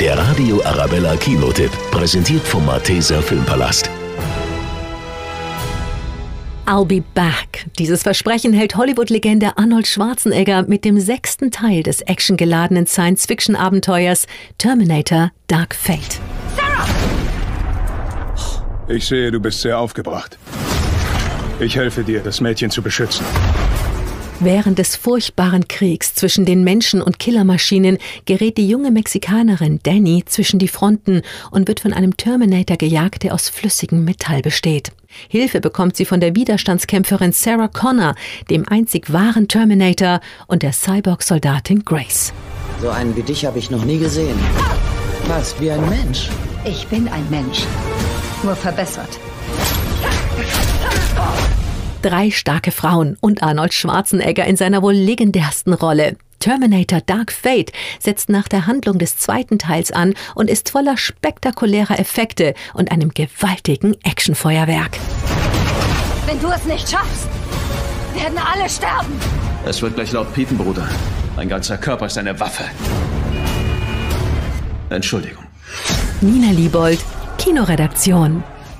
Der Radio Arabella Kinotipp, präsentiert vom Malteser Filmpalast. I'll be back. Dieses Versprechen hält Hollywood-Legende Arnold Schwarzenegger mit dem sechsten Teil des actiongeladenen Science-Fiction-Abenteuers Terminator Dark Fate. Ich sehe, du bist sehr aufgebracht. Ich helfe dir, das Mädchen zu beschützen. Während des furchtbaren Kriegs zwischen den Menschen und Killermaschinen gerät die junge Mexikanerin Danny zwischen die Fronten und wird von einem Terminator gejagt, der aus flüssigem Metall besteht. Hilfe bekommt sie von der Widerstandskämpferin Sarah Connor, dem einzig wahren Terminator und der Cyborg-Soldatin Grace. So einen wie dich habe ich noch nie gesehen. Was, wie ein Mensch? Ich bin ein Mensch. Nur verbessert. Drei starke Frauen und Arnold Schwarzenegger in seiner wohl legendärsten Rolle. Terminator Dark Fate setzt nach der Handlung des zweiten Teils an und ist voller spektakulärer Effekte und einem gewaltigen Actionfeuerwerk. Wenn du es nicht schaffst, werden alle sterben. Es wird gleich laut piepen, Bruder. Mein ganzer Körper ist eine Waffe. Entschuldigung. Nina Liebold, Kinoredaktion.